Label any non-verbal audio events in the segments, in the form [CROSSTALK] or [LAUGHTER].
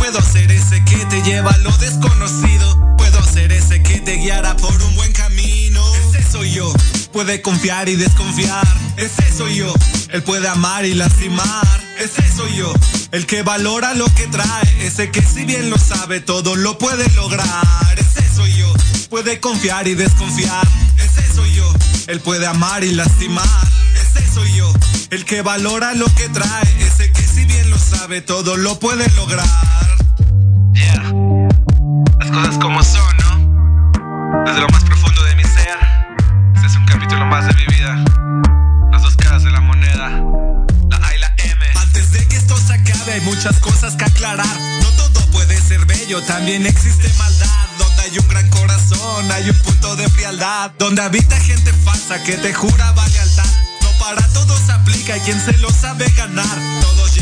Puedo ser ese que te lleva a lo desconocido. Puedo ser ese que te guiará por un buen camino. Ese soy yo. Puede confiar y desconfiar. Ese soy yo. Él puede amar y lastimar. Ese soy yo. El que valora lo que trae. Ese que si bien lo sabe todo lo puede lograr. Ese soy yo. Puede confiar y desconfiar. Ese soy yo. Él puede amar y lastimar. Ese soy yo. El que valora lo que trae. Ese que si bien lo sabe todo lo puede lograr. Las cosas como son, ¿no? Desde lo más profundo de mi ser. Este es un capítulo más de mi vida. Las dos caras de la moneda. La A y la M. Antes de que esto se acabe hay muchas cosas que aclarar. No todo puede ser bello, también existe maldad. Donde hay un gran corazón, hay un punto de frialdad. Donde habita gente falsa que te jura lealtad. No para todos aplica, hay quien se lo sabe ganar. Todos dos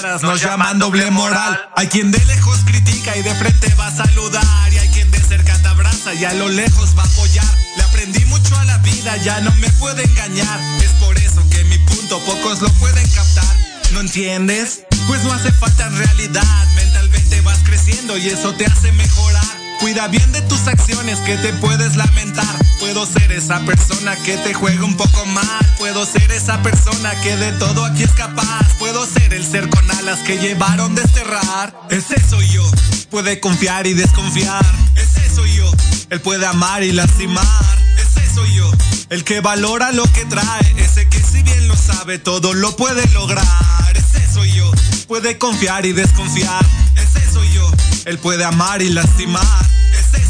caras, nos llaman doble moral. Hay quien de lejos critica y de frente va a saludar. Y hay quien de cerca te abraza y a lo lejos va a apoyar. Le aprendí mucho a la vida, ya no me puede engañar. Es por eso que mi punto pocos lo pueden captar. ¿No entiendes? Pues no hace falta en realidad. Mentalmente vas creciendo y eso te hace mejorar. Cuida bien de tus acciones que te puedes lamentar. Puedo ser esa persona que te juega un poco mal. Puedo ser esa persona que de todo aquí es capaz. Puedo ser el ser con alas que llevaron desterrar. Ese soy yo. Puede confiar y desconfiar. Ese soy yo. Él puede amar y lastimar. Ese soy yo. El que valora lo que trae. Ese que si bien lo sabe todo lo puede lograr. Ese soy yo. Puede confiar y desconfiar. Ese soy yo. Él puede amar y lastimar.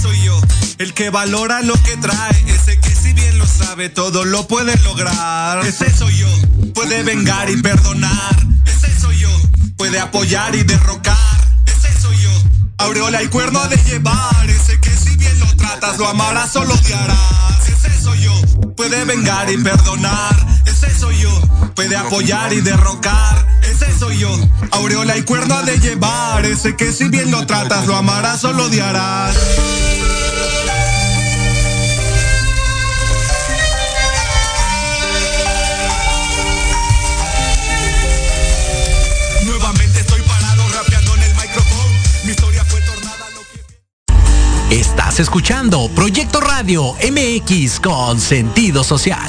Soy yo. El que valora lo que trae. Ese que si bien lo sabe todo lo puede lograr. Ese soy yo. Puede vengar y perdonar. Ese soy yo. Puede apoyar y derrocar. Ese soy yo. Aureola y cuerno de llevar. Ese que si bien lo tratas lo amarás o lo odiarás. Ese soy yo. Puede vengar y perdonar. Ese soy yo. Puede apoyar y derrocar. Ese soy yo. Aureola y cuerno de llevar. Ese que si bien lo tratas lo amarás o lo odiarás. Nuevamente estoy parado rapeando en el micrófono. Mi historia fue tornada lo que Estás escuchando Proyecto Radio MX con sentido social.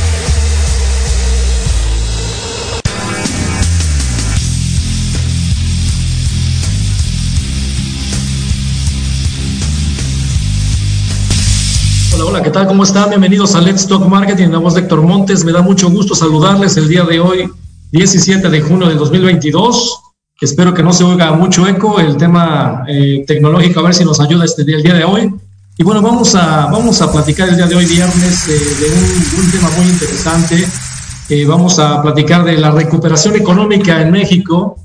Hola, hola, ¿qué tal? ¿Cómo están? Bienvenidos a Let's Talk Marketing, la voz de Héctor Montes. Me da mucho gusto saludarles el día de hoy, 17 de junio del 2022. Espero que no se oiga mucho eco el tema eh, tecnológico, a ver si nos ayuda este día, el día de hoy. Y bueno, vamos a, vamos a platicar el día de hoy, viernes, eh, de un, un, tema muy interesante. Eh, vamos a platicar de la recuperación económica en México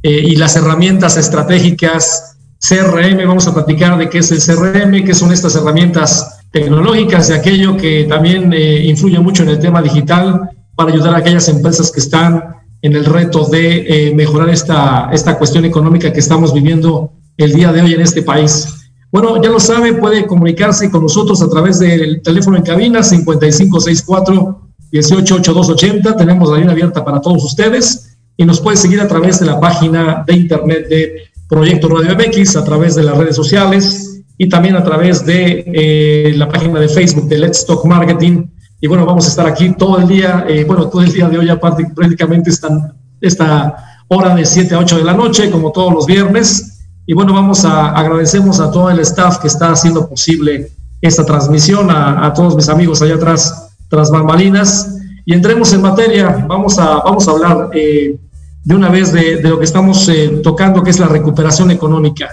y las herramientas estratégicas CRM. Vamos a platicar de qué es el CRM, qué son estas herramientas tecnológicas de aquello que también eh, influye mucho en el tema digital para ayudar a aquellas empresas que están en el reto de eh, mejorar esta, esta cuestión económica que estamos viviendo el día de hoy en este país. Bueno, ya lo sabe, puede comunicarse con nosotros a través del teléfono en cabina 5564-188280. Tenemos la línea abierta para todos ustedes y nos puede seguir a través de la página de internet de Proyecto Radio MX, a través de las redes sociales, y también a través de eh, la página de Facebook de Let's Talk Marketing. Y bueno, vamos a estar aquí todo el día, eh, bueno, todo el día de hoy, aparte, prácticamente esta, esta hora de 7 a 8 de la noche, como todos los viernes. Y bueno, vamos a agradecemos a todo el staff que está haciendo posible esta transmisión, a, a todos mis amigos allá atrás, tras bambalinas. Y entremos en materia, vamos a, vamos a hablar eh, de una vez de, de, lo que estamos eh, tocando, que es la recuperación económica.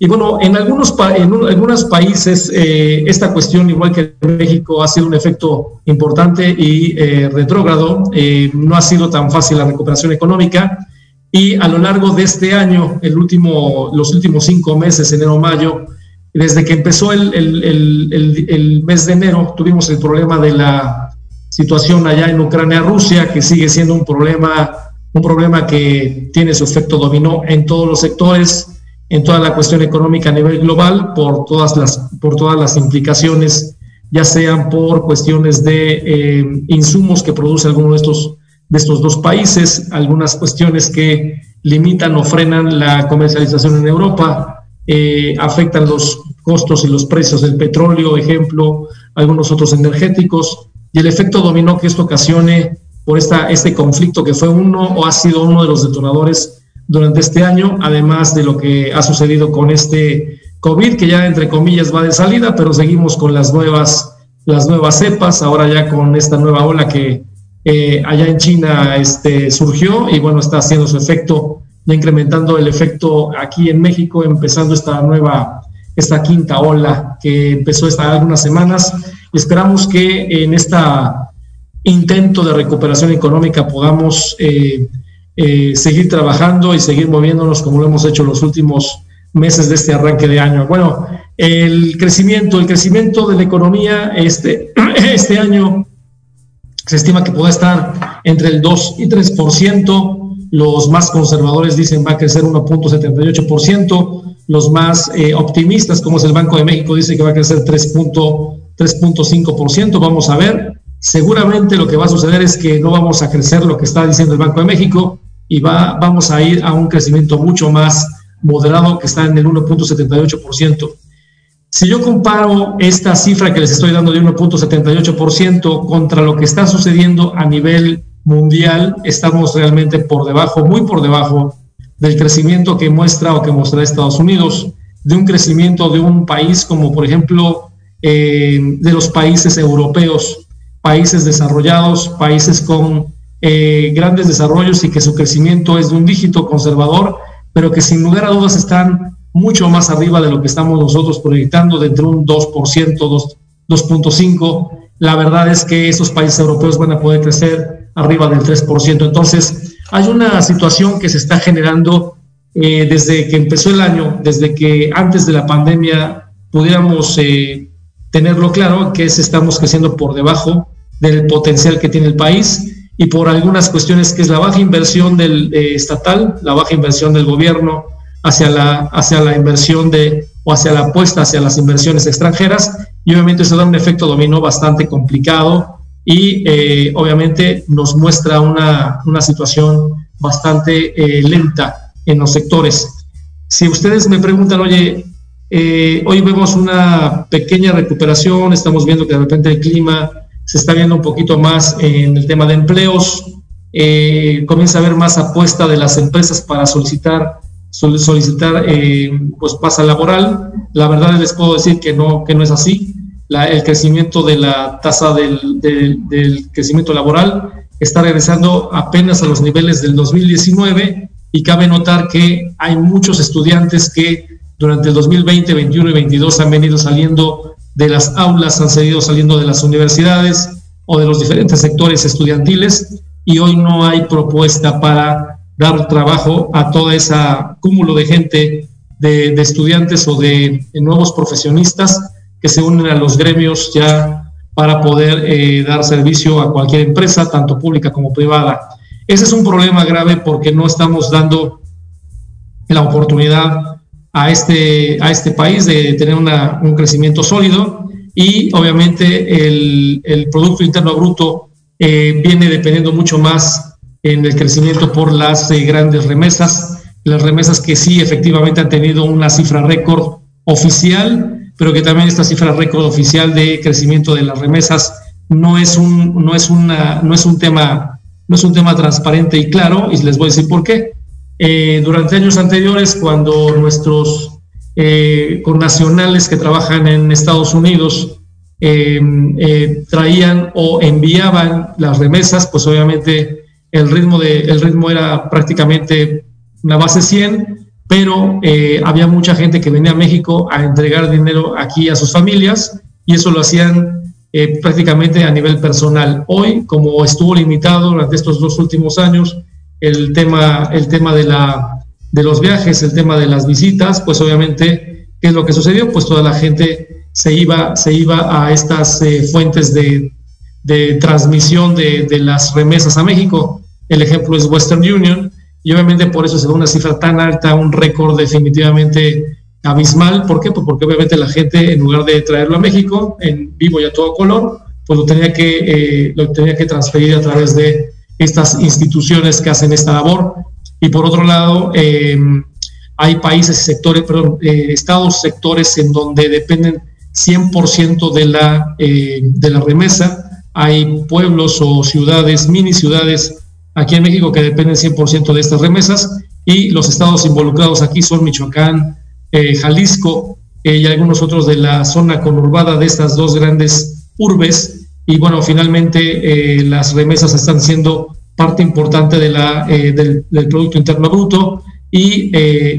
Y bueno, en algunos, en algunos países eh, esta cuestión, igual que en México, ha sido un efecto importante y eh, retrógrado. Eh, no ha sido tan fácil la recuperación económica. Y a lo largo de este año, el último, los últimos cinco meses, enero-mayo, desde que empezó el, el, el, mes de enero, tuvimos el problema de la situación allá en Ucrania-Rusia, que sigue siendo un problema, un problema que tiene su efecto dominó en todos los sectores en toda la cuestión económica a nivel global por todas las, por todas las implicaciones, ya sean por cuestiones de eh, insumos que produce alguno de estos, de estos dos países, algunas cuestiones que limitan o frenan la comercialización en Europa, eh, afectan los costos y los precios del petróleo, ejemplo, algunos otros energéticos, y el efecto dominó que esto ocasione por esta, este conflicto que fue uno o ha sido uno de los detonadores durante este año, además de lo que ha sucedido con este COVID, que ya entre comillas va de salida, pero seguimos con las nuevas, las nuevas cepas, ahora ya con esta nueva ola que eh, allá en China este, surgió y bueno, está haciendo su efecto, ya incrementando el efecto aquí en México, empezando esta nueva, esta quinta ola que empezó esta algunas semanas. Esperamos que en este intento de recuperación económica podamos eh, eh, seguir trabajando y seguir moviéndonos como lo hemos hecho los últimos meses de este arranque de año. Bueno, el crecimiento, el crecimiento de la economía este, [CLEARS THROAT] este año se estima que pueda estar entre el 2 y 3%. Los más conservadores dicen va a crecer 1.78%. Los más eh, optimistas, como es el Banco de México, dice que va a crecer 3.5%. Vamos a ver. Seguramente lo que va a suceder es que no vamos a crecer lo que está diciendo el Banco de México, y va, vamos a ir a un crecimiento mucho más moderado que está en el 1.78%. Si yo comparo esta cifra que les estoy dando de 1.78% contra lo que está sucediendo a nivel mundial, estamos realmente por debajo, muy por debajo del crecimiento que muestra o que muestra Estados Unidos, de un crecimiento de un país como por ejemplo eh, de los países europeos, países desarrollados, países con eh, grandes desarrollos y que su crecimiento es de un dígito conservador, pero que sin lugar a dudas están mucho más arriba de lo que estamos nosotros proyectando, de entre un 2%, 2.5%. La verdad es que esos países europeos van a poder crecer arriba del 3%. Entonces, hay una situación que se está generando eh, desde que empezó el año, desde que antes de la pandemia pudiéramos eh, tenerlo claro, que es estamos creciendo por debajo del potencial que tiene el país y por algunas cuestiones que es la baja inversión del eh, estatal, la baja inversión del gobierno hacia la, hacia la inversión de o hacia la apuesta hacia las inversiones extranjeras y obviamente eso da un efecto dominó bastante complicado y eh, obviamente nos muestra una, una situación bastante eh, lenta en los sectores. Si ustedes me preguntan, oye, hoy vemos una pequeña recuperación, estamos viendo que de repente el clima se está viendo un poquito más en el tema de empleos, eh, comienza a haber más apuesta de las empresas para solicitar solicitar eh, pues pasa laboral. La verdad les puedo decir que no, que no es así. el crecimiento de la tasa del, del, crecimiento laboral está regresando apenas a los niveles del 2019 y cabe notar que hay muchos estudiantes que durante el 2020, 21 y 22 han venido saliendo de las aulas han seguido saliendo de las universidades o de los diferentes sectores estudiantiles y hoy no hay propuesta para dar trabajo a toda esa cúmulo de gente, de, estudiantes o de, nuevos profesionistas que se unen a los gremios ya para poder eh, dar servicio a cualquier empresa, tanto pública como privada. Ese es un problema grave porque no estamos dando la oportunidad a este, a este país de tener un crecimiento sólido y obviamente el, el Producto Interno Bruto eh, viene dependiendo mucho más en el crecimiento por las eh, grandes remesas, las remesas que sí efectivamente han tenido una cifra récord oficial, pero que también esta cifra récord oficial de crecimiento de las remesas no es un, no es una, no es un tema, no es un tema transparente y claro, y les voy a decir por qué. Eh, durante años anteriores, cuando nuestros eh, connacionales que trabajan en Estados Unidos eh, eh, traían o enviaban las remesas, pues obviamente el ritmo, de, el ritmo era prácticamente una base 100, pero eh, había mucha gente que venía a México a entregar dinero aquí a sus familias y eso lo hacían eh, prácticamente a nivel personal. Hoy, como estuvo limitado durante estos dos últimos años, el tema, el tema de, la, de los viajes, el tema de las visitas, pues obviamente, ¿qué es lo que sucedió? Pues toda la gente se iba, se iba a estas eh, fuentes de, de transmisión de, de, las remesas a México. El ejemplo es Western Union, y obviamente por eso se da una cifra tan alta, un récord definitivamente abismal. ¿Por qué? Pues porque obviamente la gente, en lugar de traerlo a México en vivo y a todo color, pues lo tenía que, eh, lo tenía que transferir a través de estas instituciones que hacen esta labor. Y por otro lado, em, hay países, sectores, perdón, eh, estados, sectores en donde dependen 100% de la, eh, de la remesa. Hay pueblos o ciudades, mini ciudades aquí en México que dependen 100% de estas remesas y los estados involucrados aquí son Michoacán, eh, Jalisco eh, y algunos otros de la zona conurbada de estas dos grandes urbes. Y bueno, finalmente eh, las remesas están siendo parte importante de la, del, del, Producto Interno Bruto y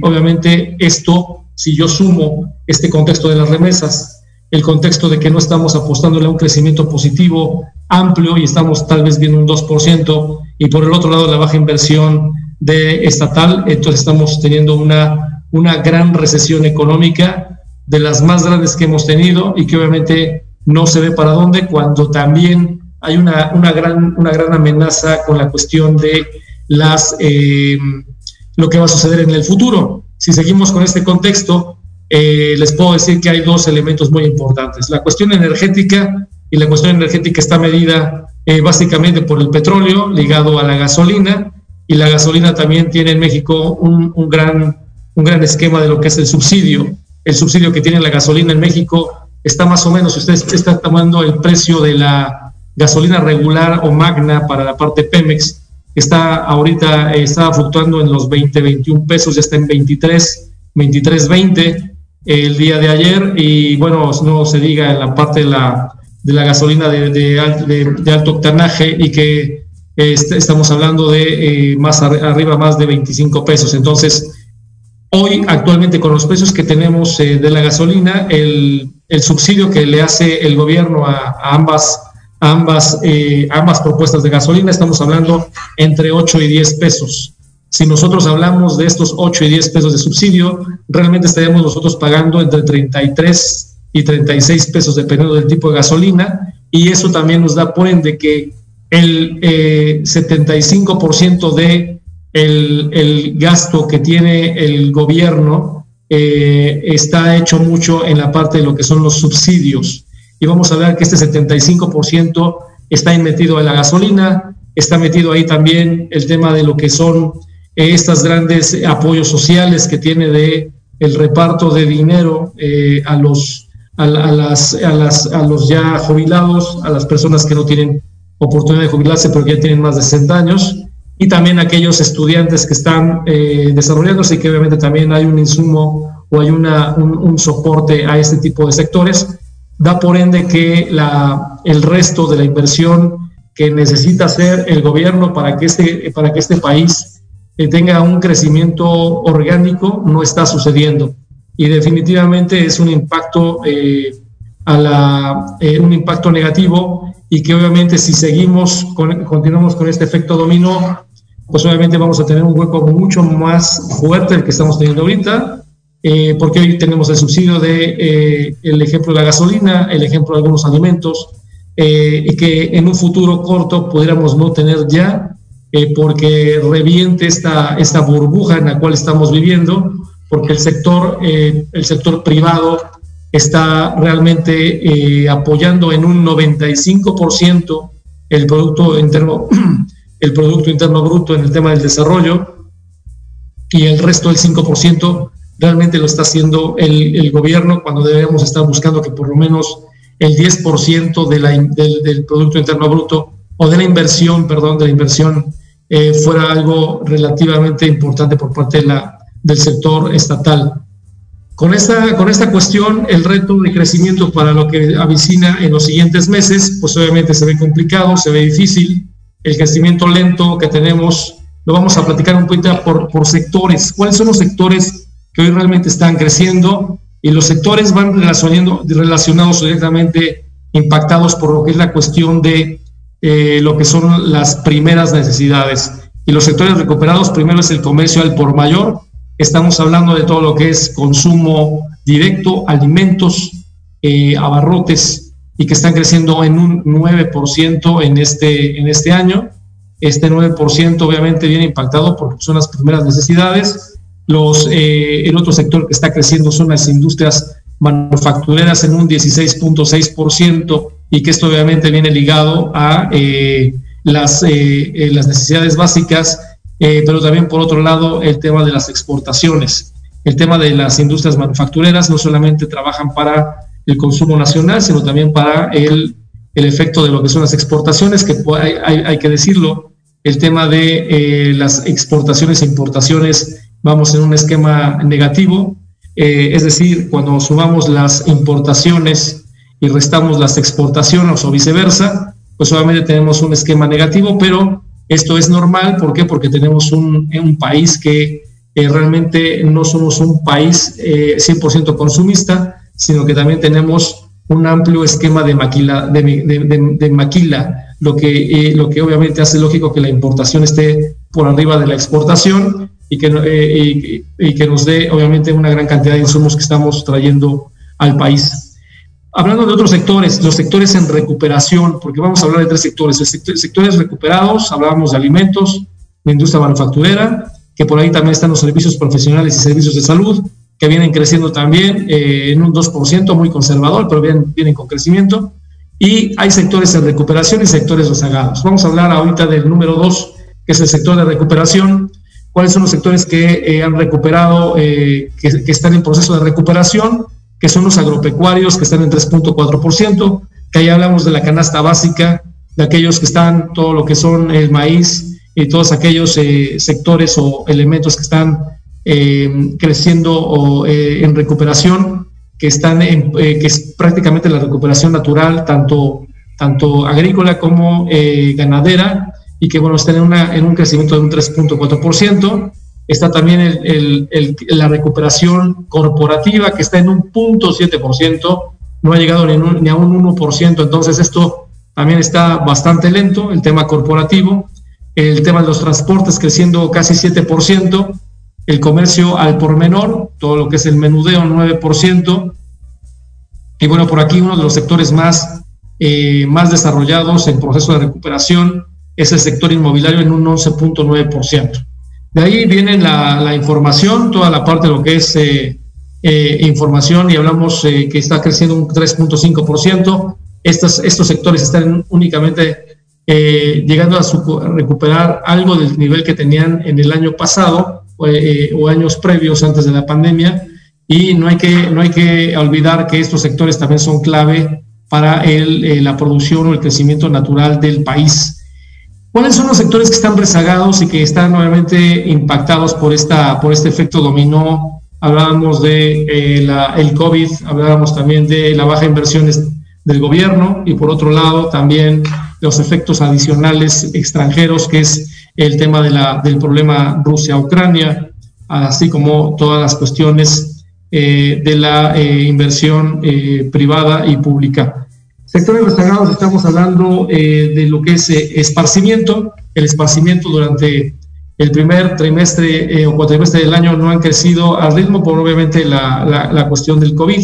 obviamente esto, si yo sumo este contexto de las remesas, el contexto de que no estamos apostándole a un crecimiento positivo amplio y estamos tal vez viendo un 2%, y por el otro lado la baja inversión de estatal, entonces estamos teniendo una, una gran recesión económica de las más grandes que hemos tenido y que obviamente no se ve para dónde cuando también hay una, una, gran, una gran amenaza con la cuestión de las, eh, lo que va a suceder en el futuro. Si seguimos con este contexto, eh, les puedo decir que hay dos elementos muy importantes. La cuestión energética y la cuestión energética está medida eh, básicamente por el petróleo ligado a la gasolina y la gasolina también tiene en México un, un, gran, un gran esquema de lo que es el subsidio. El subsidio que tiene la gasolina en México está más o menos, si usted está tomando el precio de la gasolina regular o magna para la parte Pemex, está ahorita, eh, está fluctuando en los 20, 21 pesos, ya está en 23, 23, 20 el día de ayer y bueno, no se diga en la parte de la de la gasolina de, alto octanaje y que este, estamos hablando de eh, más arriba, más de 25 pesos. Entonces, hoy actualmente con los precios que tenemos eh, de la gasolina, el, el, subsidio que le hace el gobierno a, ambas, ambas, eh, ambas propuestas de gasolina, estamos hablando entre 8 y 10 pesos. Si nosotros hablamos de estos 8 y 10 pesos de subsidio, realmente estaríamos nosotros pagando entre 33 y 36 pesos dependiendo del tipo de gasolina y eso también nos da por ende que el eh, 75% de el, el, gasto que tiene el gobierno eh, está hecho mucho en la parte de lo que son los subsidios. Y vamos a ver que este 75% está metido en la gasolina, está metido ahí también el tema de lo que son eh, estas grandes apoyos sociales que tiene de el reparto de dinero eh, a los a, las, a, las, a los ya jubilados, a las personas que no tienen oportunidad de jubilarse porque ya tienen más de 60 años, y también aquellos estudiantes que están eh, desarrollándose y que obviamente también hay un insumo o hay una, un, un, soporte a este tipo de sectores, da por ende que la, el resto de la inversión que necesita hacer el gobierno para que este, para que este país eh, tenga un crecimiento orgánico no está sucediendo. Y definitivamente es un impacto, eh, a la, eh, un impacto negativo y que obviamente si seguimos, con, continuamos con este efecto dominó, pues obviamente vamos a tener un hueco mucho más fuerte del que estamos teniendo ahorita, eh, porque hoy tenemos el subsidio de eh, el ejemplo de la gasolina, el ejemplo de algunos alimentos, eh, y que en un futuro corto pudiéramos no tener ya, porque reviente esta, esta burbuja en la cual estamos viviendo, porque el sector, el sector privado está realmente apoyando en un 95% el producto interno [CLEARS THROAT] el producto interno bruto en el tema del desarrollo y el resto del 5% realmente lo está haciendo el, el, gobierno cuando deberíamos estar buscando que por lo menos el 10% de la, del, del, producto interno bruto o de la inversión, perdón, de la inversión eh, fuera algo relativamente importante por parte de la, del sector estatal. Con esta, con esta cuestión, el reto de crecimiento para lo que avicina en los siguientes meses, pues obviamente se ve complicado, se ve difícil. El crecimiento lento que tenemos, lo vamos a platicar un poquito por, por sectores. ¿Cuáles son los sectores que hoy realmente están creciendo y los sectores van relacionados directamente impactados por lo que es la cuestión de eh, lo que son las primeras necesidades. Y los sectores recuperados, primero es el comercio al por mayor. Estamos hablando de todo lo que es consumo directo, alimentos, eh, abarrotes, y que están creciendo en un 9% en este, en este año. Este 9% obviamente viene impactado porque son las primeras necesidades. Los, eh, el otro sector que está creciendo son las industrias manufactureras en un 16.6% y que esto obviamente viene ligado a eh, las, eh, las necesidades básicas, pero también por otro lado el tema de las exportaciones. El tema de las industrias manufactureras no solamente trabajan para el consumo nacional, sino también para el, el efecto de lo que son las exportaciones, que hay, hay, que decirlo, el tema de eh, las exportaciones e importaciones, vamos en un esquema negativo, eh, es decir, cuando sumamos las importaciones y restamos las exportaciones o viceversa, pues obviamente tenemos un esquema negativo, pero esto es normal, ¿por qué? Porque tenemos un, un país que eh, realmente no somos un país 100% consumista, sino que también tenemos un amplio esquema de maquila, de, maquila lo, que, eh, lo que obviamente hace lógico que la importación esté por arriba de la exportación y que, eh, y, que nos dé obviamente una gran cantidad de insumos que estamos trayendo al país. Hablando de otros sectores, los sectores en recuperación, porque vamos a hablar de tres sectores. sectores recuperados, hablábamos de alimentos, de industria manufacturera, que por ahí también están los servicios profesionales y servicios de salud, que vienen creciendo también eh, en un 2%, muy conservador, pero vienen, vienen con crecimiento. Y hay sectores en recuperación y sectores rezagados. Vamos a hablar ahorita del número 2, que es el sector de recuperación. ¿Cuáles son los sectores que eh, han recuperado, eh, que, que, están en proceso de recuperación? Que son los agropecuarios, que están en 3.4%, que ahí hablamos de la canasta básica, de aquellos que están, todo lo que son el maíz y todos aquellos sectores o elementos que están eh, creciendo o eh, en recuperación, que, están en, eh, que es prácticamente la recuperación natural, tanto, tanto agrícola como ganadera, y que bueno, están en, una, en un crecimiento de un 3.4%. Está también el, el, la recuperación corporativa, que está en un 0.7%, no ha llegado ni, ni a un 1%, entonces esto también está bastante lento, el tema corporativo. El tema de los transportes creciendo casi 7%, el comercio al por menor, todo lo que es el menudeo, 9%. Y bueno, por aquí uno de los sectores más, eh, más desarrollados en proceso de recuperación es el sector inmobiliario en un 11.9%. De ahí viene la, información, toda la parte de lo que es eh, eh, información y hablamos que está creciendo un 3.5%. Estos, estos sectores están únicamente llegando a, a recuperar algo del nivel que tenían en el año pasado, eh, o años previos antes de la pandemia y no hay que, no hay que olvidar que estos sectores también son clave para el, eh, la producción o el crecimiento natural del país. ¿Cuáles son los sectores que están rezagados y que están nuevamente impactados por, esta, por este efecto dominó? Hablábamos de eh, el COVID, hablábamos también de la baja inversiones del gobierno y por otro lado también los efectos adicionales extranjeros, que es el tema de la, del problema Rusia-Ucrania, así como todas las cuestiones eh, de la eh, inversión eh, privada y pública. Sectores rezagados, estamos hablando de lo que es esparcimiento. El esparcimiento durante el primer trimestre o cuatrimestre del año no han crecido al ritmo por obviamente la, la, la cuestión del COVID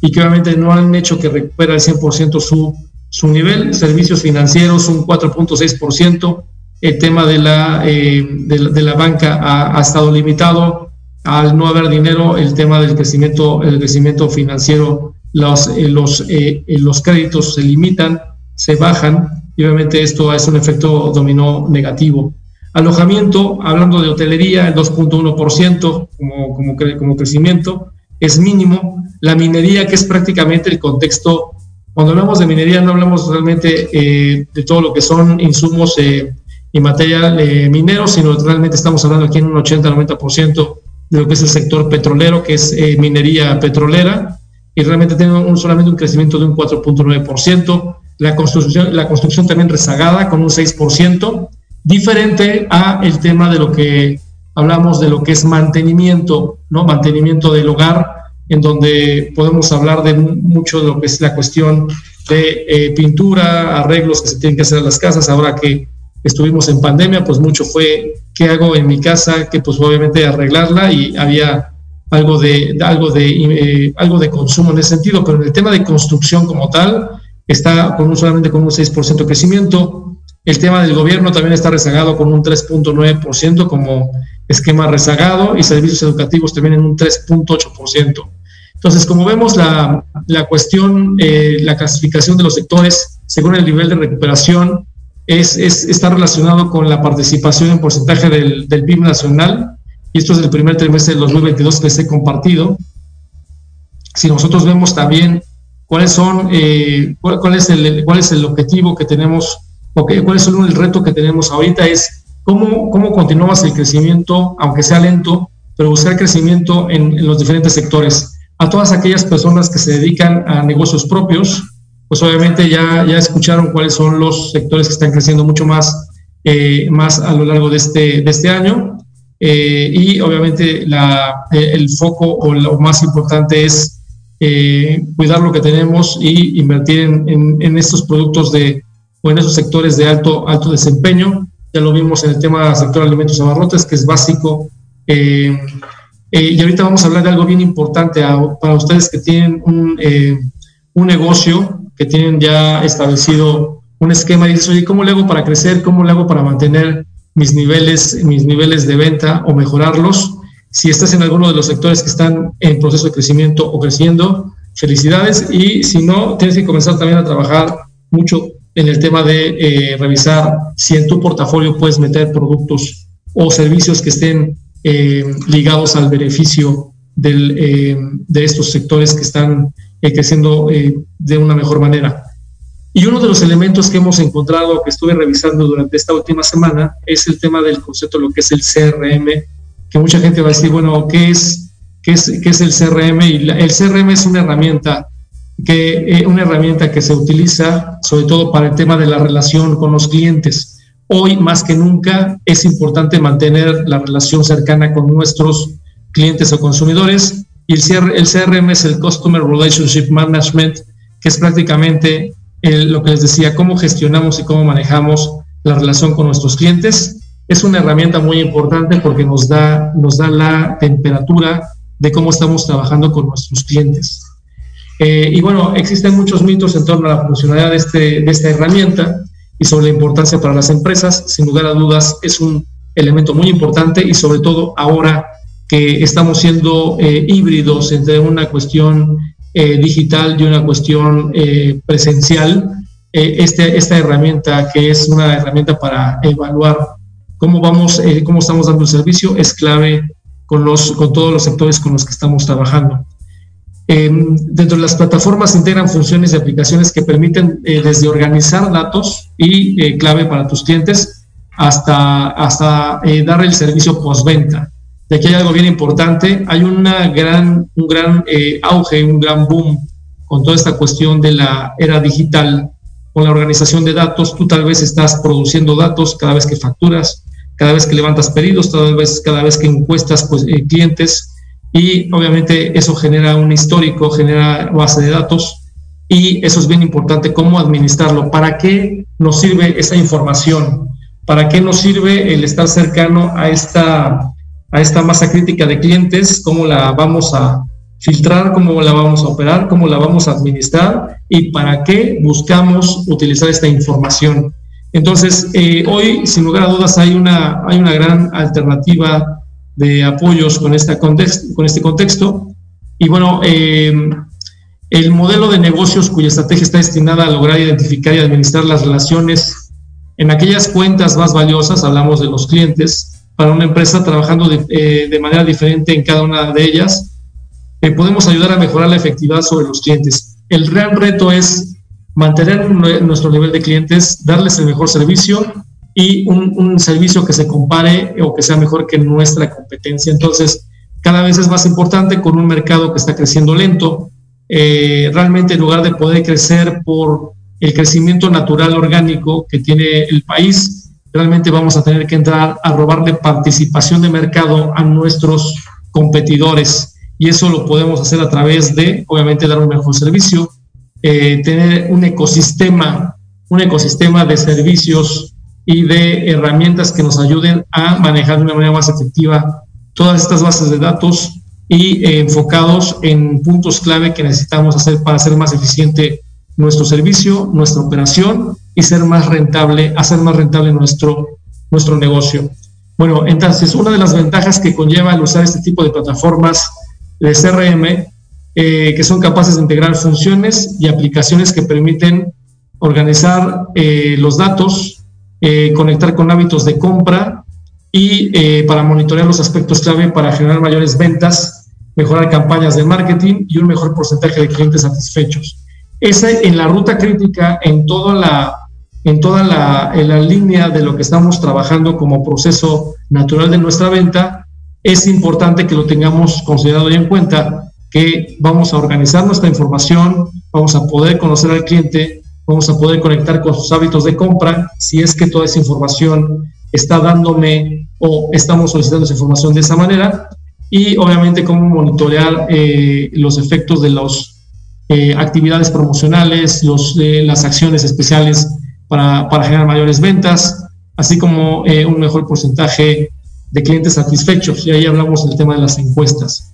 y que obviamente no han hecho que recupere al 100% su, su nivel. Servicios financieros un 4.6%, el tema de la, eh, de, la banca ha, estado limitado. Al no haber dinero, el tema del crecimiento, el crecimiento financiero, los, eh, los, eh, los créditos se limitan, se bajan y obviamente esto es un efecto dominó negativo. Alojamiento, hablando de hotelería, el 2.1% como, como, como crecimiento, es mínimo. La minería, que es prácticamente el contexto, cuando hablamos de minería no hablamos realmente de todo lo que son insumos y material eh, minero, sino realmente estamos hablando aquí en un 80-90% de lo que es el sector petrolero, que es eh, minería petrolera, y realmente tiene un, solamente un crecimiento de un 4.9%. La construcción, la construcción también rezagada con un 6%, diferente a el tema de lo que hablamos de lo que es mantenimiento, ¿no? Mantenimiento del hogar, en donde podemos hablar de mucho de lo que es la cuestión de eh, pintura, arreglos que se tienen que hacer a las casas. Ahora que estuvimos en pandemia, pues mucho fue qué hago en mi casa, que pues obviamente arreglarla y había algo de, algo de, eh, algo de consumo en ese sentido, pero en el tema de construcción como tal, está con un, solamente con un 6% de crecimiento. El tema del gobierno también está rezagado con un 3.9% como esquema rezagado y servicios educativos también en un 3.8%. Entonces, como vemos, la, la cuestión, eh, la clasificación de los sectores según el nivel de recuperación es, es, está relacionado con la participación en porcentaje del, del PIB nacional, y esto es el primer trimestre del 2022 que se compartido. Si nosotros vemos también cuáles son, eh, cuál, es el, cuál es el objetivo que tenemos, o cuál es el reto que tenemos ahorita, es cómo, cómo continuamos el crecimiento, aunque sea lento, pero buscar crecimiento en, en los diferentes sectores a todas aquellas personas que se dedican a negocios propios, pues obviamente ya, ya escucharon cuáles son los sectores que están creciendo mucho más, eh, más a lo largo de este, de este año. Eh, y obviamente la, eh, el foco o lo más importante es cuidar lo que tenemos y invertir en, en, estos productos de, o en esos sectores de alto, alto desempeño. Ya lo vimos en el tema sector alimentos abarrotes, que es básico eh, y ahorita vamos a hablar de algo bien importante para ustedes que tienen un, eh, un, negocio, que tienen ya establecido un esquema y dices, oye, ¿cómo le hago para crecer? ¿Cómo le hago para mantener mis niveles, mis niveles de venta o mejorarlos? Si estás en alguno de los sectores que están en proceso de crecimiento o creciendo, felicidades. Y si no, tienes que comenzar también a trabajar mucho en el tema de eh, revisar si en tu portafolio puedes meter productos o servicios que estén eh, ligados al beneficio del, eh, de estos sectores que están eh, creciendo de una mejor manera. Y uno de los elementos que hemos encontrado, que estuve revisando durante esta última semana, es el tema del concepto de lo que es el CRM, que mucha gente va a decir, bueno, ¿qué es, qué es, qué es el CRM? Y el CRM es una herramienta que, una herramienta que se utiliza sobre todo para el tema de la relación con los clientes. Hoy más que nunca es importante mantener la relación cercana con nuestros clientes o consumidores y el, CRM es el Customer Relationship Management, que es prácticamente lo que les decía, cómo gestionamos y cómo manejamos la relación con nuestros clientes. Es una herramienta muy importante porque nos da, nos da la temperatura de cómo estamos trabajando con nuestros clientes. Eh, y bueno, existen muchos mitos en torno a la funcionalidad de, este, de esta herramienta y sobre la importancia para las empresas. Sin lugar a dudas, es un elemento muy importante y sobre todo ahora que estamos siendo eh, híbridos entre una cuestión eh, digital y una cuestión eh, presencial, este, esta herramienta que es una herramienta para evaluar cómo vamos, cómo estamos dando el servicio, es clave con, los, con todos los sectores con los que estamos trabajando. Em, dentro de las plataformas integran funciones y aplicaciones que permiten eh, desde organizar datos y eh, clave para tus clientes hasta, hasta eh, dar el servicio postventa. De aquí hay algo bien importante, hay una gran, un gran auge, un gran boom con toda esta cuestión de la era digital, con la organización de datos. Tú tal vez estás produciendo datos cada vez que facturas, cada vez que levantas pedidos, cada vez, cada vez que encuestas pues, clientes. Y obviamente eso genera un histórico, genera base de datos. Y eso es bien importante, cómo administrarlo, para qué nos sirve esa información, para qué nos sirve el estar cercano a esta, a esta masa crítica de clientes, cómo la vamos a filtrar, cómo la vamos a operar, cómo la vamos a administrar y para qué buscamos utilizar esta información. Entonces, eh, hoy, sin lugar a dudas, hay una, hay una gran alternativa de apoyos con, esta contexto, con este contexto. Y bueno, eh, el modelo de negocios cuya estrategia está destinada a lograr identificar y administrar las relaciones en aquellas cuentas más valiosas, hablamos de los clientes, para una empresa trabajando de, eh, manera diferente en cada una de ellas, eh, podemos ayudar a mejorar la efectividad sobre los clientes. El gran reto es mantener nuestro nivel de clientes, darles el mejor servicio y un, servicio que se compare o que sea mejor que nuestra competencia. Entonces, cada vez es más importante con un mercado que está creciendo lento. Eh, realmente en lugar de poder crecer por el crecimiento natural orgánico que tiene el país, realmente vamos a tener que entrar a robarle participación de mercado a nuestros competidores. Y eso lo podemos hacer a través de, obviamente, dar un mejor servicio, eh, tener un ecosistema, un ecosistema de servicios y de herramientas que nos ayuden a manejar de una manera más efectiva todas estas bases de datos y eh, enfocados en puntos clave que necesitamos hacer para hacer más eficiente nuestro servicio, nuestra operación y ser más rentable, hacer más rentable nuestro, nuestro negocio. Bueno, entonces, una de las ventajas que conlleva el usar este tipo de plataformas de CRM eh, que son capaces de integrar funciones y aplicaciones que permiten organizar eh, los datos, eh, conectar con hábitos de compra y para monitorear los aspectos clave para generar mayores ventas, mejorar campañas de marketing y un mejor porcentaje de clientes satisfechos. Esa en la ruta crítica, en toda la en toda la, en la línea de lo que estamos trabajando como proceso natural de nuestra venta, es importante que lo tengamos considerado y en cuenta que vamos a organizar nuestra información, vamos a poder conocer al cliente, vamos a poder conectar con sus hábitos de compra, si es que toda esa información está dándome o estamos solicitando esa información de esa manera, y obviamente cómo monitorear eh, los efectos de las eh, actividades promocionales, los, eh, las acciones especiales para, para, generar mayores ventas, así como un mejor porcentaje de clientes satisfechos. Y ahí hablamos del tema de las encuestas.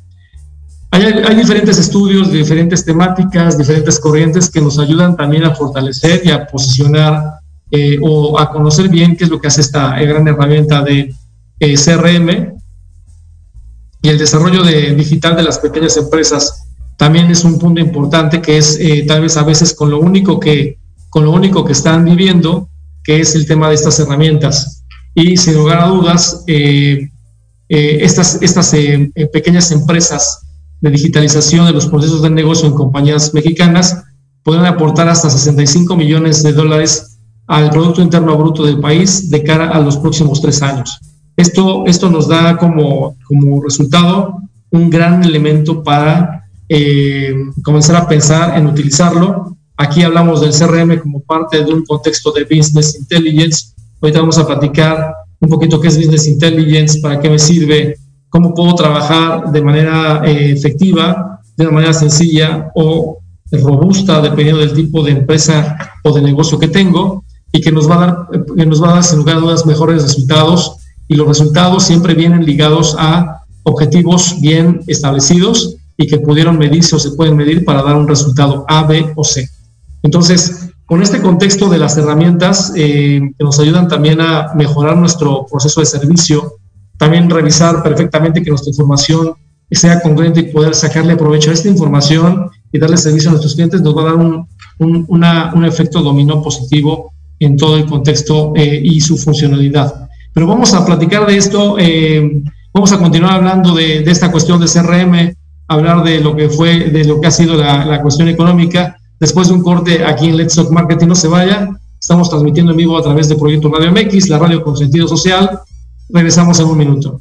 Hay, diferentes estudios de diferentes temáticas, diferentes corrientes que nos ayudan también a fortalecer y a posicionar eh, o a conocer bien qué es lo que hace esta gran herramienta de eh, CRM y el desarrollo de, digital de las pequeñas empresas también es un punto importante que es eh, tal vez a veces con lo único que con lo único que están viviendo que es el tema de estas herramientas y sin lugar a dudas estas estas pequeñas empresas de digitalización de los procesos de negocio en compañías mexicanas pueden aportar hasta 65 millones de dólares al Producto Interno Bruto del país de cara a los próximos tres años. Esto, esto nos da como, como resultado un gran elemento para eh, comenzar a pensar en utilizarlo. Aquí hablamos del CRM como parte de un contexto de Business Intelligence. Ahorita vamos a platicar un poquito qué es Business Intelligence, para qué me sirve, cómo puedo trabajar de manera eh, efectiva, de una manera sencilla o robusta, dependiendo del tipo de empresa o de negocio que tengo, y que nos va a dar, que nos va a dar sin lugar a dudas mejores resultados. Y los resultados siempre vienen ligados a objetivos bien establecidos y que pudieron medirse o se pueden medir para dar un resultado A, B o C. Entonces, con este contexto de las herramientas eh, que nos ayudan también a mejorar nuestro proceso de servicio, también revisar perfectamente que nuestra información sea congruente y poder sacarle provecho a esta información y darle servicio a nuestros clientes nos va a dar un, un, efecto dominó positivo en todo el contexto eh, y su funcionalidad. Pero vamos a platicar de esto, eh, vamos a continuar hablando de, de, esta cuestión de CRM, hablar de lo que fue, de lo que ha sido la, la cuestión económica. Después de un corte aquí en Let's Talk Marketing, no se vaya, estamos transmitiendo en vivo a través de Proyecto Radio MX, la radio con sentido social, Regresamos en un minuto.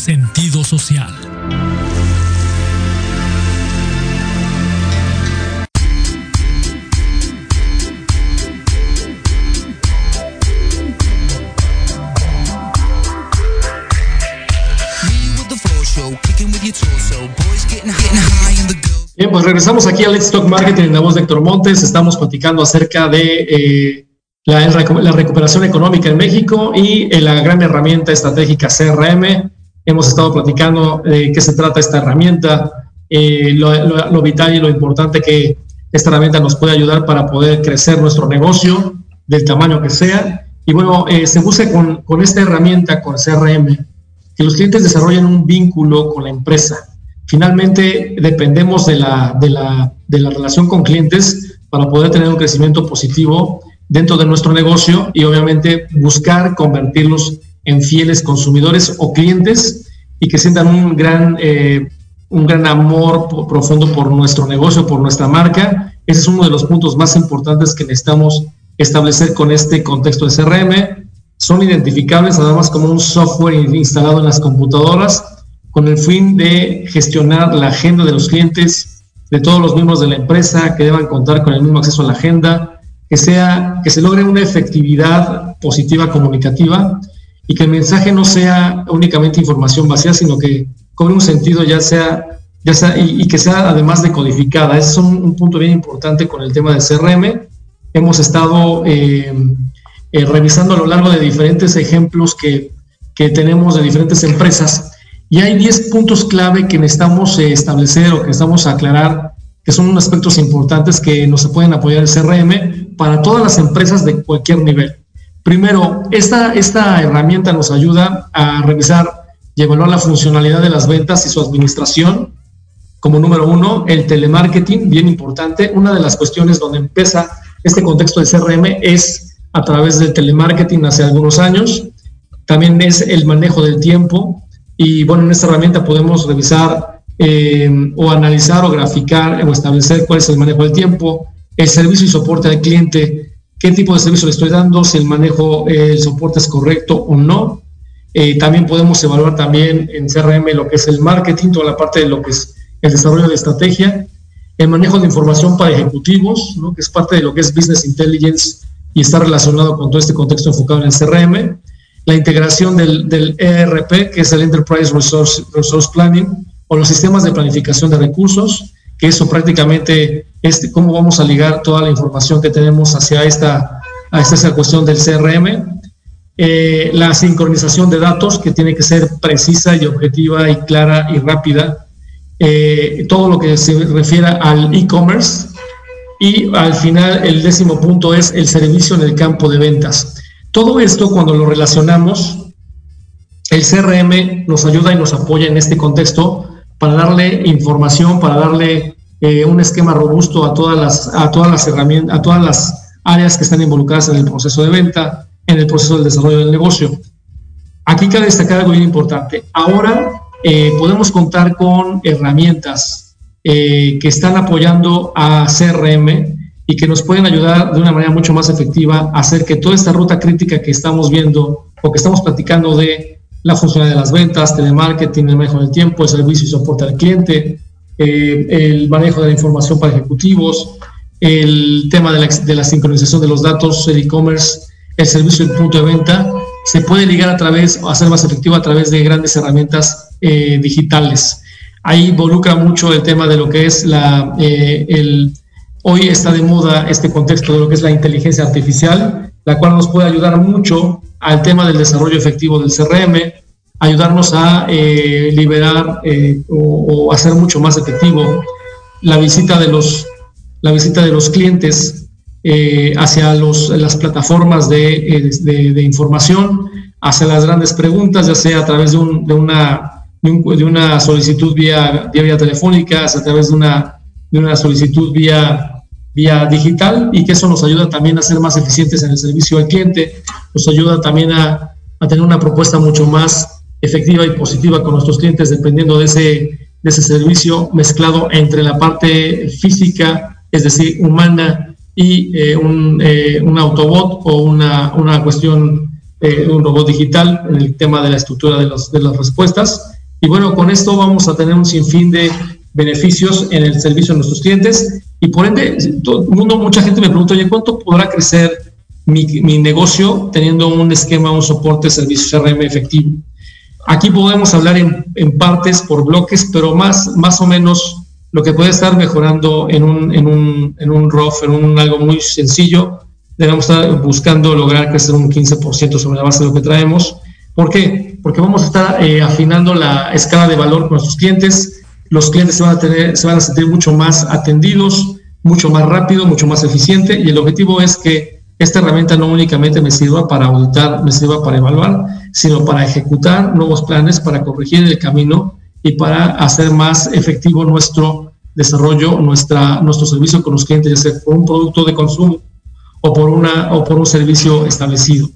sentido social. Bien, pues regresamos aquí a Let's Talk Marketing en la voz de Héctor Montes. Estamos platicando acerca de eh, la, recuperación económica en México y eh, la gran herramienta estratégica CRM. Hemos estado platicando de qué se trata esta herramienta, eh, lo, vital y lo importante que esta herramienta nos puede ayudar para poder crecer nuestro negocio del tamaño que sea. Y bueno, se busca con, con esta herramienta, con CRM, que los clientes desarrollen un vínculo con la empresa Finalmente, dependemos de la, de la, de la relación con clientes para poder tener un crecimiento positivo dentro de nuestro negocio y obviamente buscar convertirlos en fieles consumidores o clientes y que sientan un gran, eh, un gran amor profundo por nuestro negocio, por nuestra marca. Ese es uno de los puntos más importantes que necesitamos establecer con este contexto de CRM. Son identificables además como un software instalado en las computadoras con el fin de gestionar la agenda de los clientes, de todos los miembros de la empresa que deban contar con el mismo acceso a la agenda, que, sea, que se logre una efectividad positiva comunicativa y que el mensaje no sea únicamente información vacía, sino que cobre un sentido ya sea, ya sea y, que sea además decodificada. Ese es un, punto bien importante con el tema de CRM. Hemos estado eh, eh, revisando a lo largo de diferentes ejemplos que, que tenemos de diferentes empresas y hay 10 puntos clave que necesitamos eh, establecer o que necesitamos aclarar, que son aspectos importantes que nos pueden apoyar el CRM para todas las empresas de cualquier nivel. Primero, esta, esta herramienta nos ayuda a revisar y evaluar la funcionalidad de las ventas y su administración. Como número uno, el telemarketing, bien importante. Una de las cuestiones donde empieza este contexto de CRM es a través del telemarketing hace algunos años. También es el manejo del tiempo, y bueno, en esta herramienta podemos revisar eh, o analizar o graficar o establecer cuál es el manejo del tiempo, el servicio y soporte al cliente, qué tipo de servicio le estoy dando, si el manejo, el soporte es correcto o no. Eh, también podemos evaluar también en CRM lo que es el marketing, toda la parte de lo que es el desarrollo de estrategia, el manejo de información para ejecutivos, ¿no? que es parte de lo que es Business Intelligence y está relacionado con todo este contexto enfocado en el CRM la integración del, ERP, que es el Enterprise Resource, Resource Planning, o los sistemas de planificación de recursos, que eso prácticamente es cómo vamos a ligar toda la información que tenemos hacia esta, a esta cuestión del CRM. Eh, la sincronización de datos, que tiene que ser precisa y objetiva y clara y rápida. Eh, todo lo que se refiere al e-commerce. Y al final, el décimo punto es el servicio en el campo de ventas. Todo esto cuando lo relacionamos, el CRM nos ayuda y nos apoya en este contexto para darle información, para darle eh, un esquema robusto a todas las, a todas las herramientas, a todas las áreas que están involucradas en el proceso de venta, en el proceso del desarrollo del negocio. Aquí cabe destacar algo bien importante. Ahora eh, podemos contar con herramientas eh, que están apoyando a CRM y que nos pueden ayudar de una manera mucho más efectiva a hacer que toda esta ruta crítica que estamos viendo o que estamos platicando de la funcionalidad de las ventas, telemarketing, el manejo del tiempo, el servicio y soporte al cliente, eh, el manejo de la información para ejecutivos, el tema de la, sincronización de los datos, el e-commerce, el servicio del punto de venta, se puede ligar a través, hacer más efectivo a través de grandes herramientas eh, digitales. Ahí involucra mucho el tema de lo que es la, eh, Hoy está de moda este contexto de lo que es la inteligencia artificial, la cual nos puede ayudar mucho al tema del desarrollo efectivo del CRM, ayudarnos a eh, liberar eh, o, hacer mucho más efectivo la visita de los, la visita de los clientes eh, hacia los, las plataformas de, de, información, hacia las grandes preguntas, ya sea a través de, un, de una de, una solicitud vía, vía, vía telefónica, a través de una, de una solicitud vía, vía digital y que eso nos ayuda también a ser más eficientes en el servicio al cliente, nos ayuda también a, a tener una propuesta mucho más efectiva y positiva con nuestros clientes dependiendo de ese, de ese servicio mezclado entre la parte física, es decir, humana y eh, un, eh, un, autobot o una, una cuestión, eh, un robot digital en el tema de la estructura de, los, de las respuestas. Y bueno, con esto vamos a tener un sinfín de beneficios en el servicio de nuestros clientes y por ende, todo el mundo, mucha gente me pregunta, oye, ¿cuánto podrá crecer mi, mi negocio teniendo un esquema, un soporte, servicio CRM efectivo? Aquí podemos hablar en, en, partes por bloques, pero más, más o menos lo que puede estar mejorando en un, en un, en un ROF, en un algo muy sencillo, debemos estar buscando lograr crecer un 15% sobre la base de lo que traemos. ¿Por qué? Porque vamos a estar eh, afinando la escala de valor con nuestros clientes. Los clientes se van, a tener, se van a sentir mucho más atendidos, mucho más rápido, mucho más eficiente y el objetivo es que esta herramienta no únicamente me sirva para auditar, me sirva para evaluar, sino para ejecutar nuevos planes, para corregir el camino y para hacer más efectivo nuestro desarrollo, nuestra, nuestro servicio con los clientes, ya sea por un producto de consumo o por, una, o por un servicio establecido.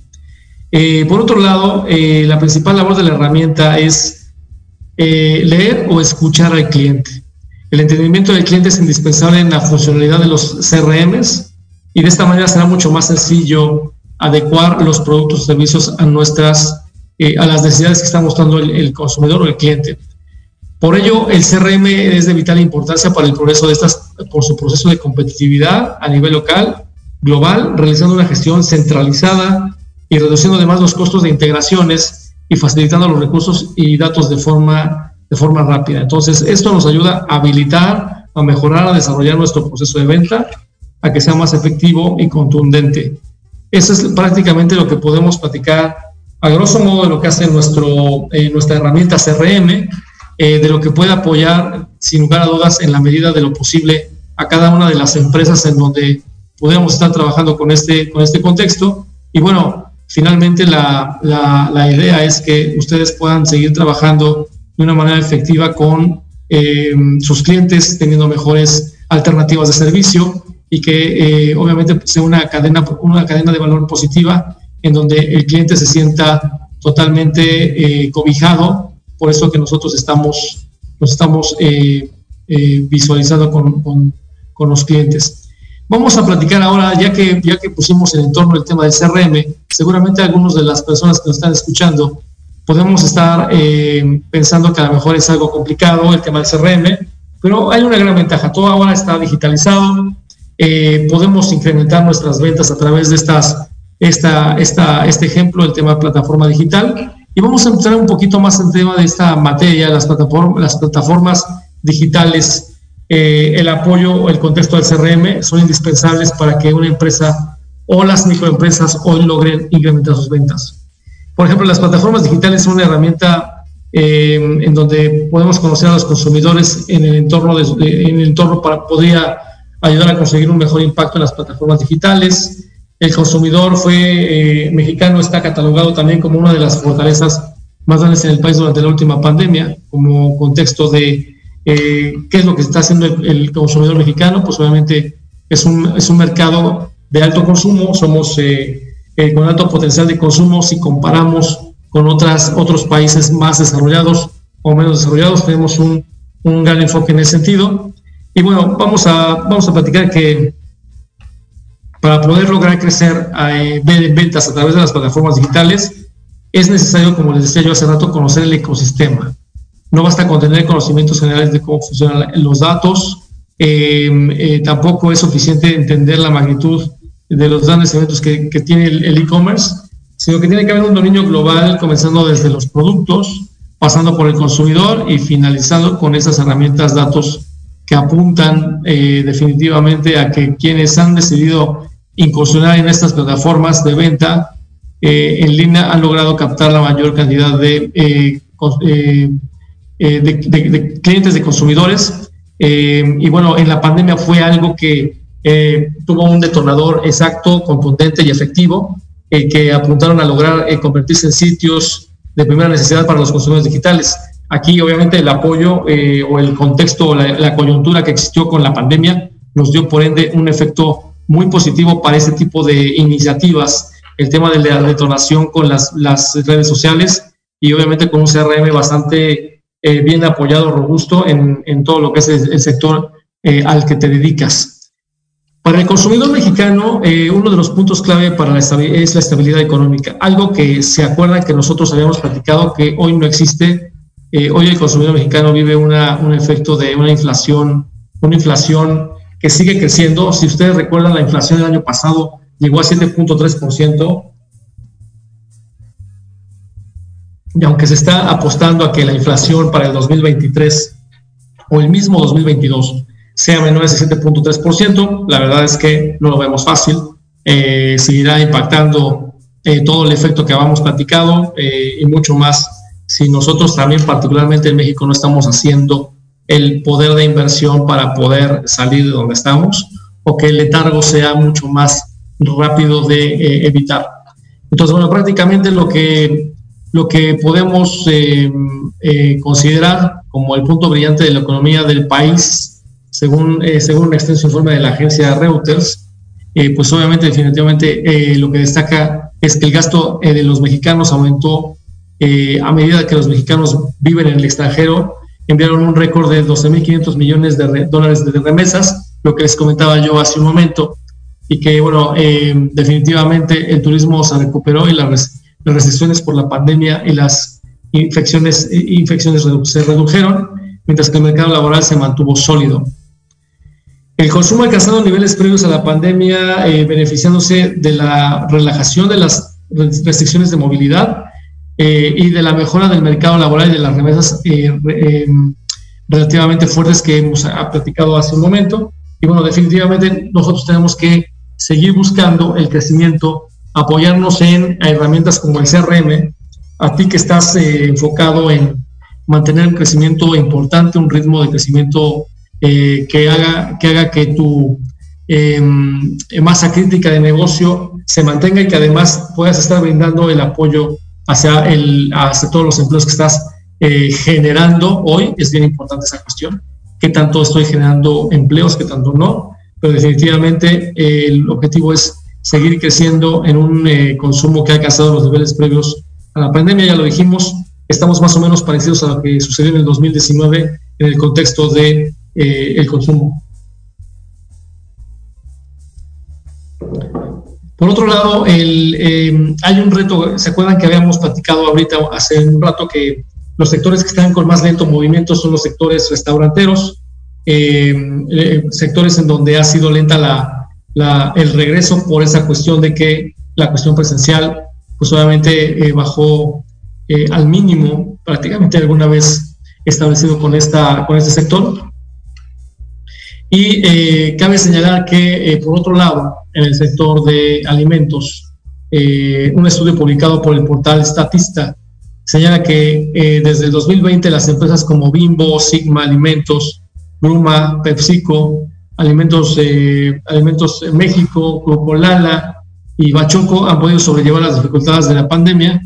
Eh, por otro lado, eh, la principal labor de la herramienta es eh, leer o escuchar al cliente. El entendimiento del cliente es indispensable en la funcionalidad de los CRMs y de esta manera será mucho más sencillo adecuar los productos o servicios a nuestras a las necesidades que está mostrando el, el consumidor o el cliente. Por ello, el CRM es de vital importancia para el progreso de estas, por su proceso de competitividad a nivel local, global, realizando una gestión centralizada y reduciendo además los costos de integraciones y facilitando los recursos y datos de forma, de forma rápida. Entonces, esto nos ayuda a habilitar, a mejorar, a desarrollar nuestro proceso de venta, a que sea más efectivo y contundente. Eso es prácticamente lo que podemos platicar a grosso modo de lo que hace nuestro, eh, nuestra herramienta CRM eh, de lo que puede apoyar, sin lugar a dudas, en la medida de lo posible, a cada una de las empresas en donde podemos estar trabajando con este, con este contexto. Y bueno, finalmente la, la, idea es que ustedes puedan seguir trabajando de una manera efectiva con eh, sus clientes, teniendo mejores alternativas de servicio y que eh, obviamente sea una cadena, una cadena de valor positiva en donde el cliente se sienta totalmente cobijado por eso que nosotros estamos, nos estamos eh, eh, visualizando con, con, los clientes. Vamos a platicar ahora, ya que, ya que pusimos el entorno del tema del CRM, seguramente algunos de las personas que nos están escuchando podemos estar eh, pensando que a lo mejor es algo complicado el tema del CRM, pero hay una gran ventaja. Todo ahora está digitalizado, podemos incrementar nuestras ventas a través de estas, esta, esta, este ejemplo, el tema de plataforma digital, y vamos a entrar un poquito más en tema de esta materia, las plataformas, las plataformas digitales, eh, el apoyo el contexto del CRM son indispensables para que una empresa o las microempresas hoy logren incrementar sus ventas. Por ejemplo, las plataformas digitales son una herramienta eh, en donde podemos conocer a los consumidores en el entorno, de, en el entorno para podría ayudar a conseguir un mejor impacto en las plataformas digitales, el consumidor fue eh, mexicano está catalogado también como una de las fortalezas más grandes en el país durante la última pandemia, como contexto de eh, qué es lo que está haciendo el, consumidor mexicano, pues obviamente es un, es un mercado de alto consumo, somos eh, con alto potencial de consumo si comparamos con otras, otros países más desarrollados o menos desarrollados, tenemos un, un gran enfoque en ese sentido. Y bueno, vamos a, vamos a platicar que para poder lograr crecer eh, ventas a través de las plataformas digitales, es necesario, como les decía yo hace rato, conocer el ecosistema. No basta con tener conocimientos generales de cómo funcionan los datos, em, eh, tampoco es suficiente entender la magnitud de los grandes eventos que, tiene el e-commerce, sino que tiene que haber un dominio global, comenzando desde los productos, pasando por el consumidor y finalizando con esas herramientas, datos que apuntan eh, definitivamente a que quienes han decidido incursionar en estas plataformas de venta eh, en línea han logrado captar la mayor cantidad de, eh, eh, de, clientes, de consumidores. y bueno, en la pandemia fue algo que tuvo un detonador exacto, contundente y efectivo, que apuntaron a lograr convertirse en sitios de primera necesidad para los consumidores digitales. Aquí, obviamente, el apoyo eh, o el contexto, o la, coyuntura que existió con la pandemia nos dio, por ende, un efecto muy positivo para este tipo de iniciativas. El tema de la detonación con las, redes sociales y, obviamente, con un CRM bastante eh, bien apoyado, robusto en, todo lo que es el, sector eh, al que te dedicas. Para el consumidor mexicano, uno de los puntos clave para la es la estabilidad económica, algo que se acuerda que nosotros habíamos platicado que hoy no existe eh, hoy el consumidor mexicano vive un efecto de una inflación, una inflación que sigue creciendo. Si ustedes recuerdan, la inflación del año pasado llegó a 7.3%. Y aunque se está apostando a que la inflación para el 2023 o el mismo 2022 sea menor de 7.3%, la verdad es que no lo vemos fácil. Eh, seguirá impactando eh, todo el efecto que habíamos platicado y mucho más si nosotros también, particularmente en México, no estamos haciendo el poder de inversión para poder salir de donde estamos o que el letargo sea mucho más rápido de eh, evitar. Entonces, bueno, prácticamente lo que, lo que podemos eh, eh, considerar como el punto brillante de la economía del país, según, según un extenso informe de la agencia Reuters, pues obviamente definitivamente lo que destaca es que el gasto de los mexicanos aumentó eh, a medida que los mexicanos viven en el extranjero, enviaron un récord de 12.500 millones de dólares de remesas, lo que les comentaba yo hace un momento, y que, bueno, eh, definitivamente el turismo se recuperó y las, restricciones por la pandemia y las infecciones, infecciones se redujeron, mientras que el mercado laboral se mantuvo sólido. El consumo ha alcanzado niveles previos a la pandemia, eh, beneficiándose de la relajación de las restricciones de movilidad eh, y de la mejora del mercado laboral y de las remesas eh, eh, relativamente fuertes que hemos platicado hace un momento. Y bueno, definitivamente nosotros tenemos que seguir buscando el crecimiento, apoyarnos en herramientas como el CRM, a ti que estás enfocado en mantener un crecimiento importante, un ritmo de crecimiento que, haga, que haga que tu em, masa crítica de negocio se mantenga y que además puedas estar brindando el apoyo hacia, el, hacia todos los empleos que estás eh, generando hoy. Es bien importante esa cuestión. ¿Qué tanto estoy generando empleos, qué tanto no? Pero definitivamente eh, el objetivo es seguir creciendo en un eh, consumo que ha alcanzado los niveles previos a la pandemia. Ya lo dijimos, estamos más o menos parecidos a lo que sucedió en el 2019 en el contexto de el consumo. Por otro lado, em, hay un reto, ¿se acuerdan que habíamos platicado ahorita hace un rato que los sectores que están con más lento movimiento son los sectores restauranteros, em, eh, sectores en donde ha sido lenta la, el regreso por esa cuestión de que la cuestión presencial, pues obviamente eh, bajó eh, al mínimo prácticamente alguna vez establecido con, esta, con este sector. Y cabe señalar que, por otro lado, en el sector de alimentos. Eh, un estudio publicado por el portal Statista señala que eh, desde el 2020 las empresas como Bimbo, Sigma Alimentos, Gruma, PepsiCo, Alimentos, eh, Alimentos México, Grupo Lala y Bachoco han podido sobrellevar las dificultades de la pandemia,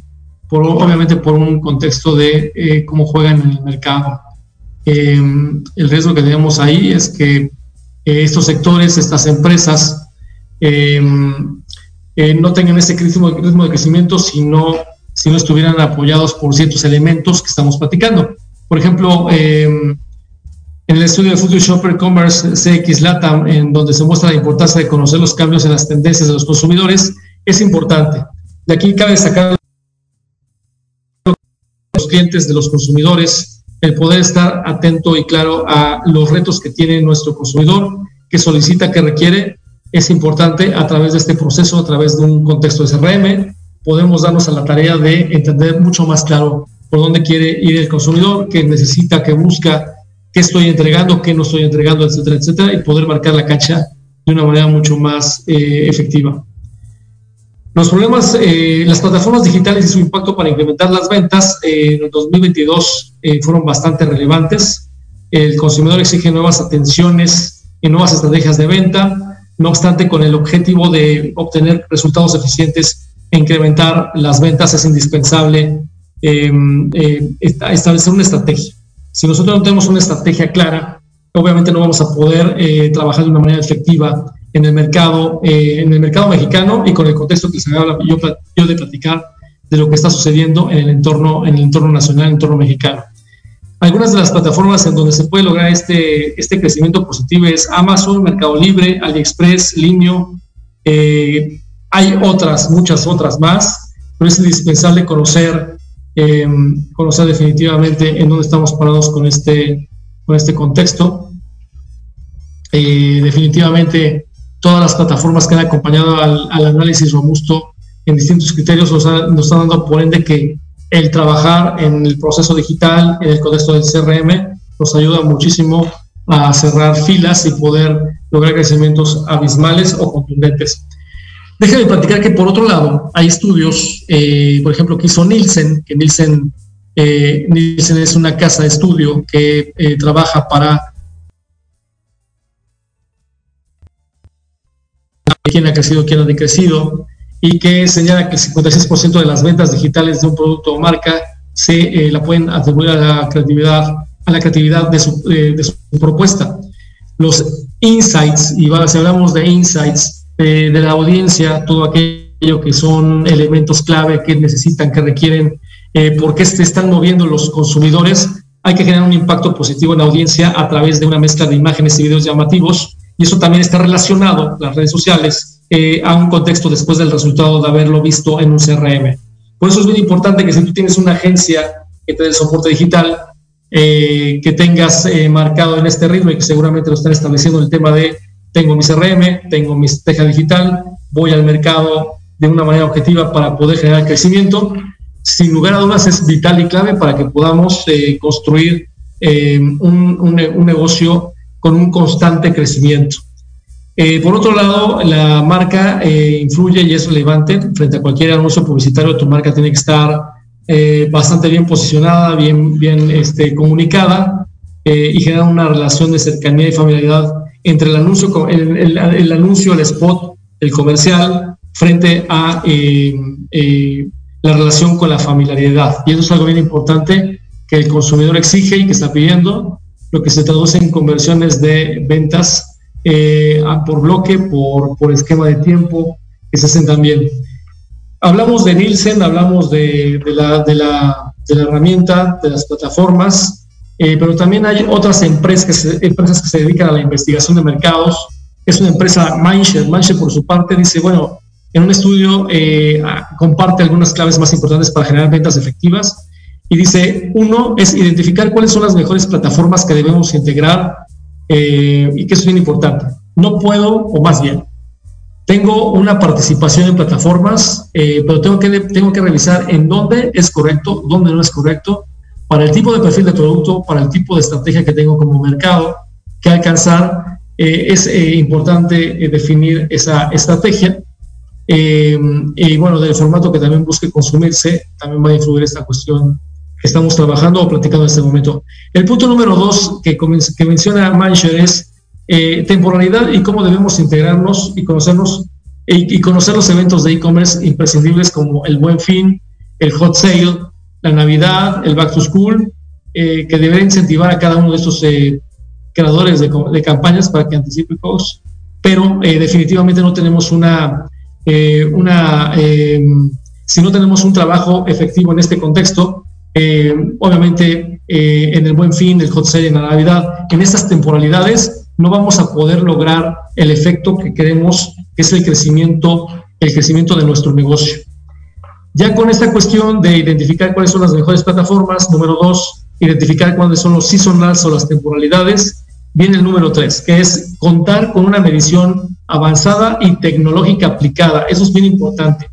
por, obviamente por un contexto de cómo juegan en el mercado. El riesgo que tenemos ahí es que estos sectores, estas empresas, eh, eh, no tengan ese ritmo, de crecimiento si no, si no estuvieran apoyados por ciertos elementos que estamos platicando. Por ejemplo, eh, en el estudio de Future Shopper Commerce CX Latam, en donde se muestra la importancia de conocer los cambios en las tendencias de los consumidores, es importante. De aquí cabe sacar los clientes de los consumidores, el poder estar atento y claro a los retos que tiene nuestro consumidor, que solicita, que requiere, es importante a través de este proceso, a través de un contexto de CRM, podemos darnos a la tarea de entender mucho más claro por dónde quiere ir el consumidor, qué necesita, qué busca, qué estoy entregando, qué no estoy entregando, etcétera, etcétera, y poder marcar la cancha de una manera mucho más eh, efectiva. Los problemas, eh, las plataformas digitales y su impacto para incrementar las ventas eh, en el 2022 fueron bastante relevantes. El consumidor exige nuevas atenciones y nuevas estrategias de venta, no obstante, con el objetivo de obtener resultados eficientes e incrementar las ventas, es indispensable em, eh, establecer una estrategia. Si nosotros no tenemos una estrategia clara, obviamente no vamos a poder eh, trabajar de una manera efectiva en el mercado, eh, en el mercado mexicano y con el contexto que se me habla yo, yo de platicar de lo que está sucediendo en el entorno, en el entorno nacional, en el entorno mexicano. Algunas de las plataformas en donde se puede lograr este, este crecimiento positivo es Amazon, Mercado Libre, AliExpress, Linio. Eh, hay otras, muchas otras más, pero es indispensable conocer, em, conocer definitivamente en dónde estamos parados con este, con este contexto. Eh, definitivamente todas las plataformas que han acompañado al, análisis robusto en distintos criterios nos, están dando por ende que el trabajar en el proceso digital, en el contexto del CRM, nos ayuda muchísimo a cerrar filas y poder lograr crecimientos abismales o contundentes. Déjame platicar que por otro lado hay estudios, eh, por ejemplo, que hizo Nielsen, que Nielsen, eh, Nielsen es una casa de estudio que eh, trabaja para quién ha crecido, quién ha decrecido, y que señala que el 56% de las ventas digitales de un producto o marca se eh, la pueden atribuir a la creatividad, a la creatividad de su, eh, de su propuesta. Los insights, y si hablamos de insights eh, de la audiencia, todo aquello que son elementos clave que necesitan, que requieren, por qué se están moviendo los consumidores, hay que generar un impacto positivo en la audiencia a través de una mezcla de imágenes y videos llamativos, y eso también está relacionado, las redes sociales, eh, a un contexto después del resultado de haberlo visto en un CRM. Por eso es muy importante que si tú tienes una agencia que te dé soporte digital, eh, que tengas eh, marcado en este ritmo y que seguramente lo están estableciendo el tema de tengo mi CRM, tengo mi estrategia digital, voy al mercado de una manera objetiva para poder generar crecimiento. Sin lugar a dudas es vital y clave para que podamos construir un negocio con un constante crecimiento. Eh, por otro lado, la marca eh, influye y es relevante frente a cualquier anuncio publicitario. Tu marca tiene que estar eh, bastante bien posicionada, bien, bien este, comunicada y generar una relación de cercanía y familiaridad entre el anuncio, el, el, anuncio, el spot, el comercial, frente a la relación con la familiaridad. Y eso es algo bien importante que el consumidor exige y que está pidiendo, lo que se traduce en conversiones de ventas eh, por bloque, por, por esquema de tiempo, que se hacen también. Hablamos de Nielsen, hablamos de, de, la, de, la, de la, herramienta, de las plataformas, eh, pero también hay otras empresas que, se, empresas que se dedican a la investigación de mercados. Es una empresa Mindshare. Mindshare, por su parte, dice, bueno, en un estudio eh, comparte algunas claves más importantes para generar ventas efectivas y dice, uno es identificar cuáles son las mejores plataformas que debemos integrar eh, y que es bien importante. No puedo, o más bien, tengo una participación en plataformas, eh, pero tengo que, tengo que revisar en dónde es correcto, dónde no es correcto, para el tipo de perfil de producto, para el tipo de estrategia que tengo como mercado, que alcanzar. Eh, es importante definir esa estrategia. y bueno, del formato que también busque consumirse, también va a influir esta cuestión estamos trabajando o platicando en este momento. El punto número dos que, que menciona Mancher es eh, temporalidad y cómo debemos integrarnos y conocernos y, conocer los eventos de e-commerce imprescindibles como el Buen Fin, el Hot Sale, la Navidad, el Back to School, eh, que debería incentivar a cada uno de estos eh, creadores de, de, campañas para que anticipe costos, pero definitivamente no tenemos una, una si no tenemos un trabajo efectivo en este contexto, eh, obviamente, eh, en el buen fin, el hot sale en la Navidad, en estas temporalidades no vamos a poder lograr el efecto que queremos, que es el crecimiento, el crecimiento de nuestro negocio. Ya con esta cuestión de identificar cuáles son las mejores plataformas, número dos, identificar cuáles son los seasonals o las temporalidades, viene el número tres, que es contar con una medición avanzada y tecnológica aplicada. Eso es bien importante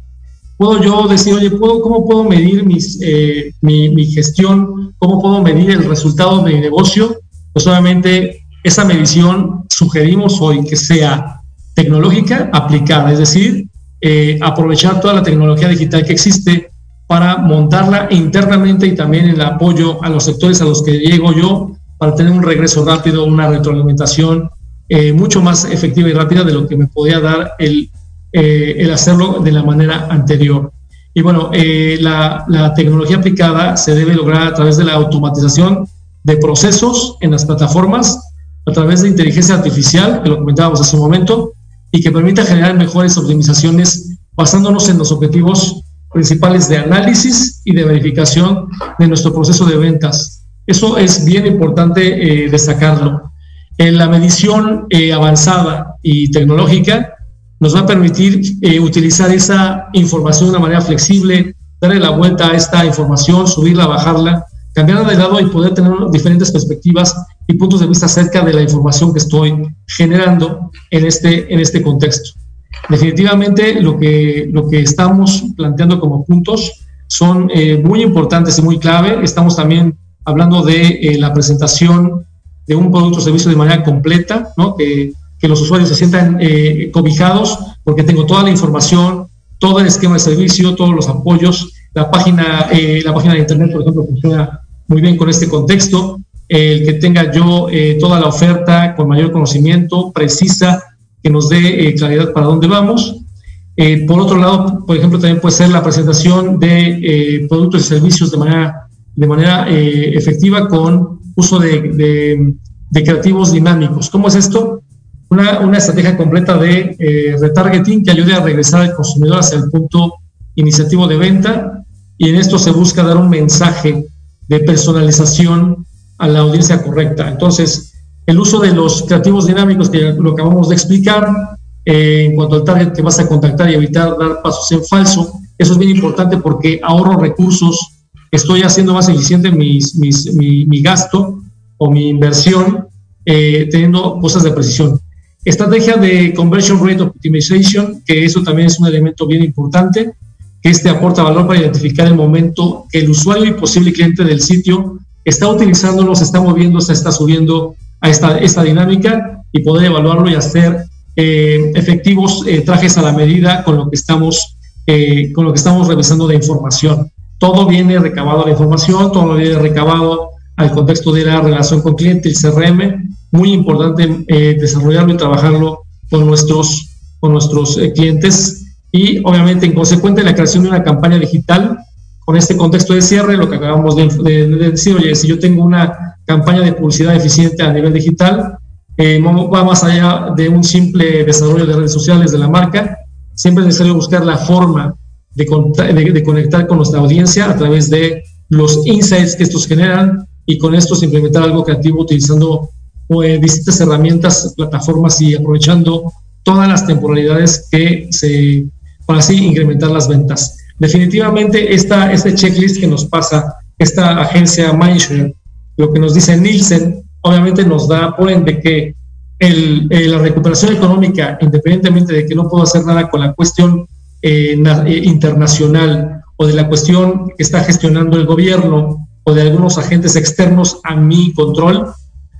puedo yo decir, oye, ¿puedo, ¿cómo puedo medir mis, eh, mi, gestión? ¿Cómo puedo medir el resultado de mi negocio? Pues obviamente esa medición sugerimos hoy que sea tecnológica aplicada, es decir, eh, aprovechar toda la tecnología digital que existe para montarla internamente y también el apoyo a los sectores a los que llego yo para tener un regreso rápido, una retroalimentación eh, mucho más efectiva y rápida de lo que me podía dar el eh, el hacerlo de la manera anterior. Y bueno, eh, la, tecnología aplicada se debe lograr a través de la automatización de procesos en las plataformas, a través de inteligencia artificial, que lo comentábamos hace un momento, y que permita generar mejores optimizaciones basándonos en los objetivos principales de análisis y de verificación de nuestro proceso de ventas. Eso es bien importante eh, destacarlo. En la medición avanzada y tecnológica nos va a permitir eh, utilizar esa información de una manera flexible, darle la vuelta a esta información, subirla, bajarla, cambiarla de lado y poder tener diferentes perspectivas y puntos de vista acerca de la información que estoy generando en este, en este contexto. Definitivamente lo que, lo que estamos planteando como puntos son muy importantes y muy clave. Estamos también hablando de eh, la presentación de un producto o servicio de manera completa, ¿no? que, que los usuarios se sientan eh, cobijados porque tengo toda la información, todo el esquema de servicio, todos los apoyos. La página, eh, la página de Internet, por ejemplo, funciona muy bien con este contexto. el que tenga yo toda la oferta con mayor conocimiento, precisa, que nos dé claridad para dónde vamos. por otro lado, por ejemplo, también puede ser la presentación de productos y servicios de manera de manera eh, efectiva con uso de, creativos dinámicos. ¿Cómo es esto? Una, una estrategia completa de eh, retargeting que ayude a regresar al consumidor hacia el punto iniciativo de venta y en esto se busca dar un mensaje de personalización a la audiencia correcta. Entonces, el uso de los creativos dinámicos que lo acabamos de explicar, eh, en cuanto al target que vas a contactar y evitar dar pasos en falso, eso es bien importante porque ahorro recursos estoy haciendo más eficiente mis, mi, gasto o mi inversión eh, teniendo cosas de precisión. Estrategia de Conversion Rate Optimization, que eso también es un elemento bien importante, que este aporta valor para identificar el momento que el usuario y posible cliente del sitio está utilizándolo, se está moviendo, se está subiendo a esta, esta dinámica y poder evaluarlo y hacer eh, efectivos eh, trajes a la medida con lo que estamos con lo que estamos revisando de información. Todo viene recabado la información, todo viene recabado al contexto de la relación con cliente, el CRM, muy importante eh, desarrollarlo y trabajarlo con nuestros, con nuestros eh, clientes. Y obviamente en consecuencia la creación de una campaña digital con este contexto de cierre, lo que acabamos de, decir, oye, si yo tengo una campaña de publicidad eficiente a nivel digital, eh, va más allá de un simple desarrollo de redes sociales de la marca, siempre es necesario buscar la forma de, conectar con nuestra audiencia a través de los insights que estos generan y con estos implementar algo creativo utilizando eh, distintas herramientas, plataformas y aprovechando todas las temporalidades que se, para así incrementar las ventas. Definitivamente esta, este checklist que nos pasa esta agencia Mindshare, lo que nos dice Nielsen, obviamente nos da por ende que el, eh, la recuperación económica, independientemente de que no puedo hacer nada con la cuestión eh, eh, internacional o de la cuestión que está gestionando el gobierno o de algunos agentes externos a mi control,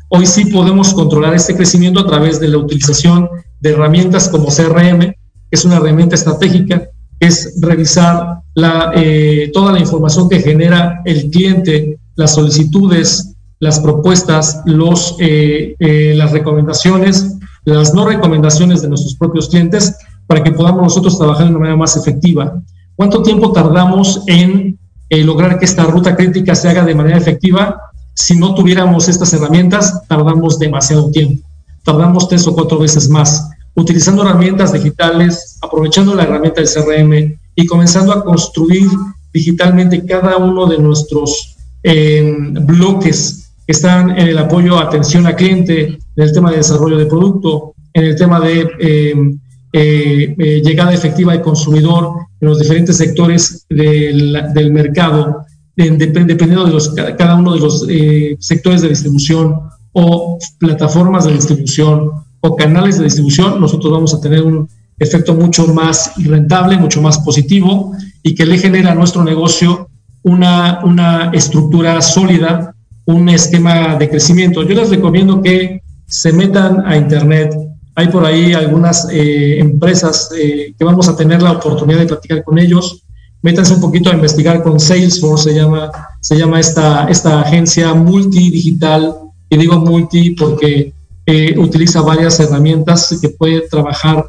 hoy sí podemos controlar este crecimiento a través de la utilización de herramientas como CRM, que es una herramienta estratégica, que es revisar la, eh, toda la información que genera el cliente, las solicitudes, las propuestas, los, las recomendaciones, las no recomendaciones de nuestros propios clientes para que podamos nosotros trabajar de una manera más efectiva. ¿Cuánto tiempo tardamos en eh, lograr que esta ruta crítica se haga de manera efectiva? Si no tuviéramos estas herramientas, tardamos demasiado tiempo. Tardamos tres o cuatro veces más. Utilizando herramientas digitales, aprovechando la herramienta del CRM y comenzando a construir digitalmente cada uno de nuestros em, bloques que están en el apoyo a atención al cliente, en el tema de desarrollo de producto, en el tema de em, eh, eh, llegada efectiva al consumidor en los diferentes sectores del, mercado, dependiendo de cada uno de los eh, sectores de distribución o plataformas de distribución o canales de distribución, nosotros vamos a tener un efecto mucho más rentable, mucho más positivo y que le genera a nuestro negocio una, una estructura sólida, un esquema de crecimiento. Yo les recomiendo que se metan a Internet, hay por ahí algunas eh, empresas eh, que vamos a tener la oportunidad de platicar con ellos. Métanse un poquito a investigar con Salesforce, se llama, se llama esta, esta agencia multidigital, y digo multi porque eh, utiliza varias herramientas que puede trabajar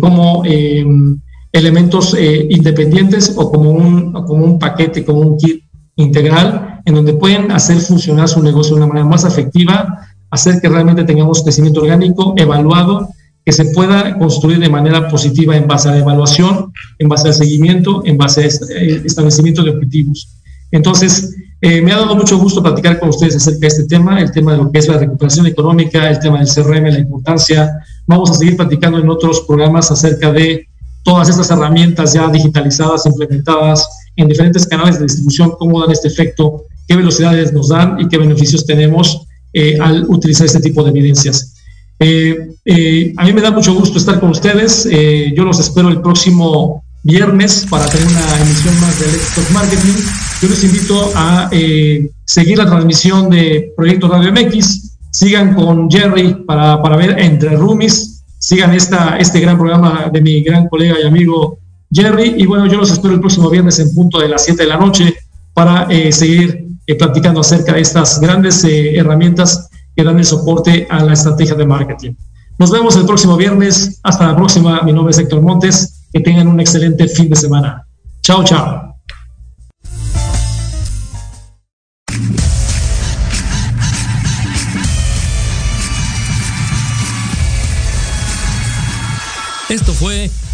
como em, elementos eh, independientes o como un, como un paquete, como un kit integral, en donde pueden hacer funcionar su negocio de una manera más efectiva, hacer que realmente tengamos crecimiento orgánico evaluado, que se pueda construir de manera positiva en base a la evaluación, en base al seguimiento, en base a eh, establecimiento de objetivos. Entonces, eh, me ha dado mucho gusto platicar con ustedes acerca de este tema, el tema de lo que es la recuperación económica, el tema del CRM, la importancia. Vamos a seguir platicando en otros programas acerca de todas estas herramientas ya digitalizadas, implementadas en diferentes canales de distribución, cómo dan este efecto, qué velocidades nos dan y qué beneficios tenemos eh, al utilizar este tipo de evidencias. Eh, a mí me da mucho gusto estar con ustedes. yo los espero el próximo viernes para tener una emisión más de Let's Marketing. Yo les invito a eh, seguir la transmisión de Proyecto Radio MX. Sigan con Jerry para, para ver Entre Roomies. Sigan esta, este gran programa de mi gran colega y amigo Jerry. Y bueno, yo los espero el próximo viernes en punto de las 7 de la noche para eh, seguir eh, platicando acerca de estas grandes herramientas que dan el soporte a la estrategia de marketing. Nos vemos el próximo viernes. Hasta la próxima. Mi nombre es Héctor Montes. Que tengan un excelente fin de semana. Chao, chao. Esto fue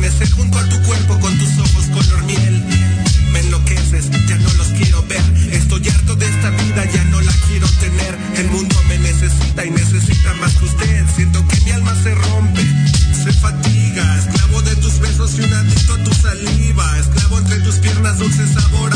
Amanecer junto a tu cuerpo con tus ojos color miel. Me enloqueces, ya no los quiero ver. Estoy harto de esta vida, ya no la quiero tener. El mundo me necesita y necesita más que usted. Siento que mi alma se rompe, se fatiga. Esclavo de tus besos y un adicto a tu saliva. Esclavo entre tus piernas, dulce sabor